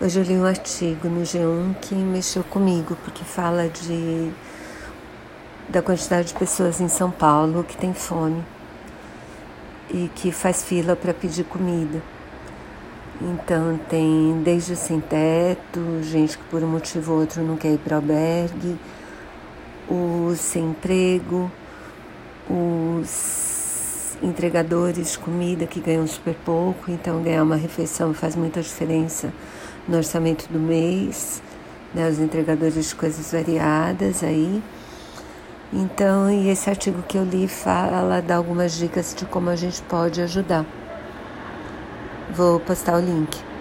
Hoje eu li um artigo no G1 que mexeu comigo, porque fala de da quantidade de pessoas em São Paulo que tem fome e que faz fila para pedir comida. Então tem desde sem teto, gente que por um motivo ou outro não quer ir para albergue, os sem emprego, os entregadores de comida que ganham super pouco, então ganhar uma refeição faz muita diferença no orçamento do mês, né, os entregadores de coisas variadas aí. Então, e esse artigo que eu li fala, dá algumas dicas de como a gente pode ajudar. Vou postar o link.